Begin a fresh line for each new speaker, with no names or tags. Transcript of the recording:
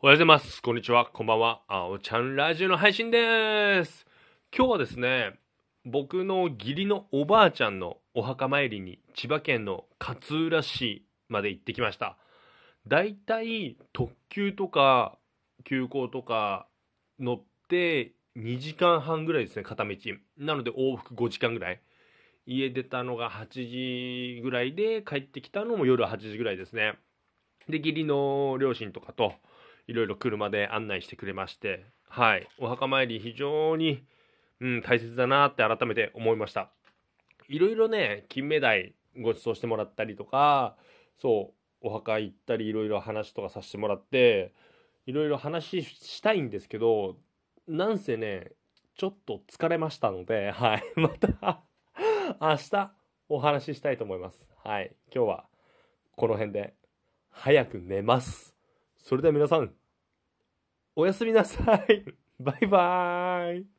おはようございます。こんにちは。こんばんは。あおちゃんラジオの配信です。今日はですね、僕の義理のおばあちゃんのお墓参りに千葉県の勝浦市まで行ってきました。だいたい特急とか急行とか乗って2時間半ぐらいですね、片道。なので往復5時間ぐらい。家出たのが8時ぐらいで帰ってきたのも夜8時ぐらいですね。で、義理の両親とかと、いろいろ車で案内してくれまして、はい、お墓参り非常に、うん、大切だなって改めて思いました。いろいろね、金目鯛ご馳走してもらったりとか、そう、お墓行ったりいろいろ話とかさせてもらって、いろいろ話したいんですけど、なんせね、ちょっと疲れましたので、はい、また明日お話ししたいと思います。はい、今日はこの辺で早く寝ます。それでは皆さん、おやすみなさい。バイバーイ。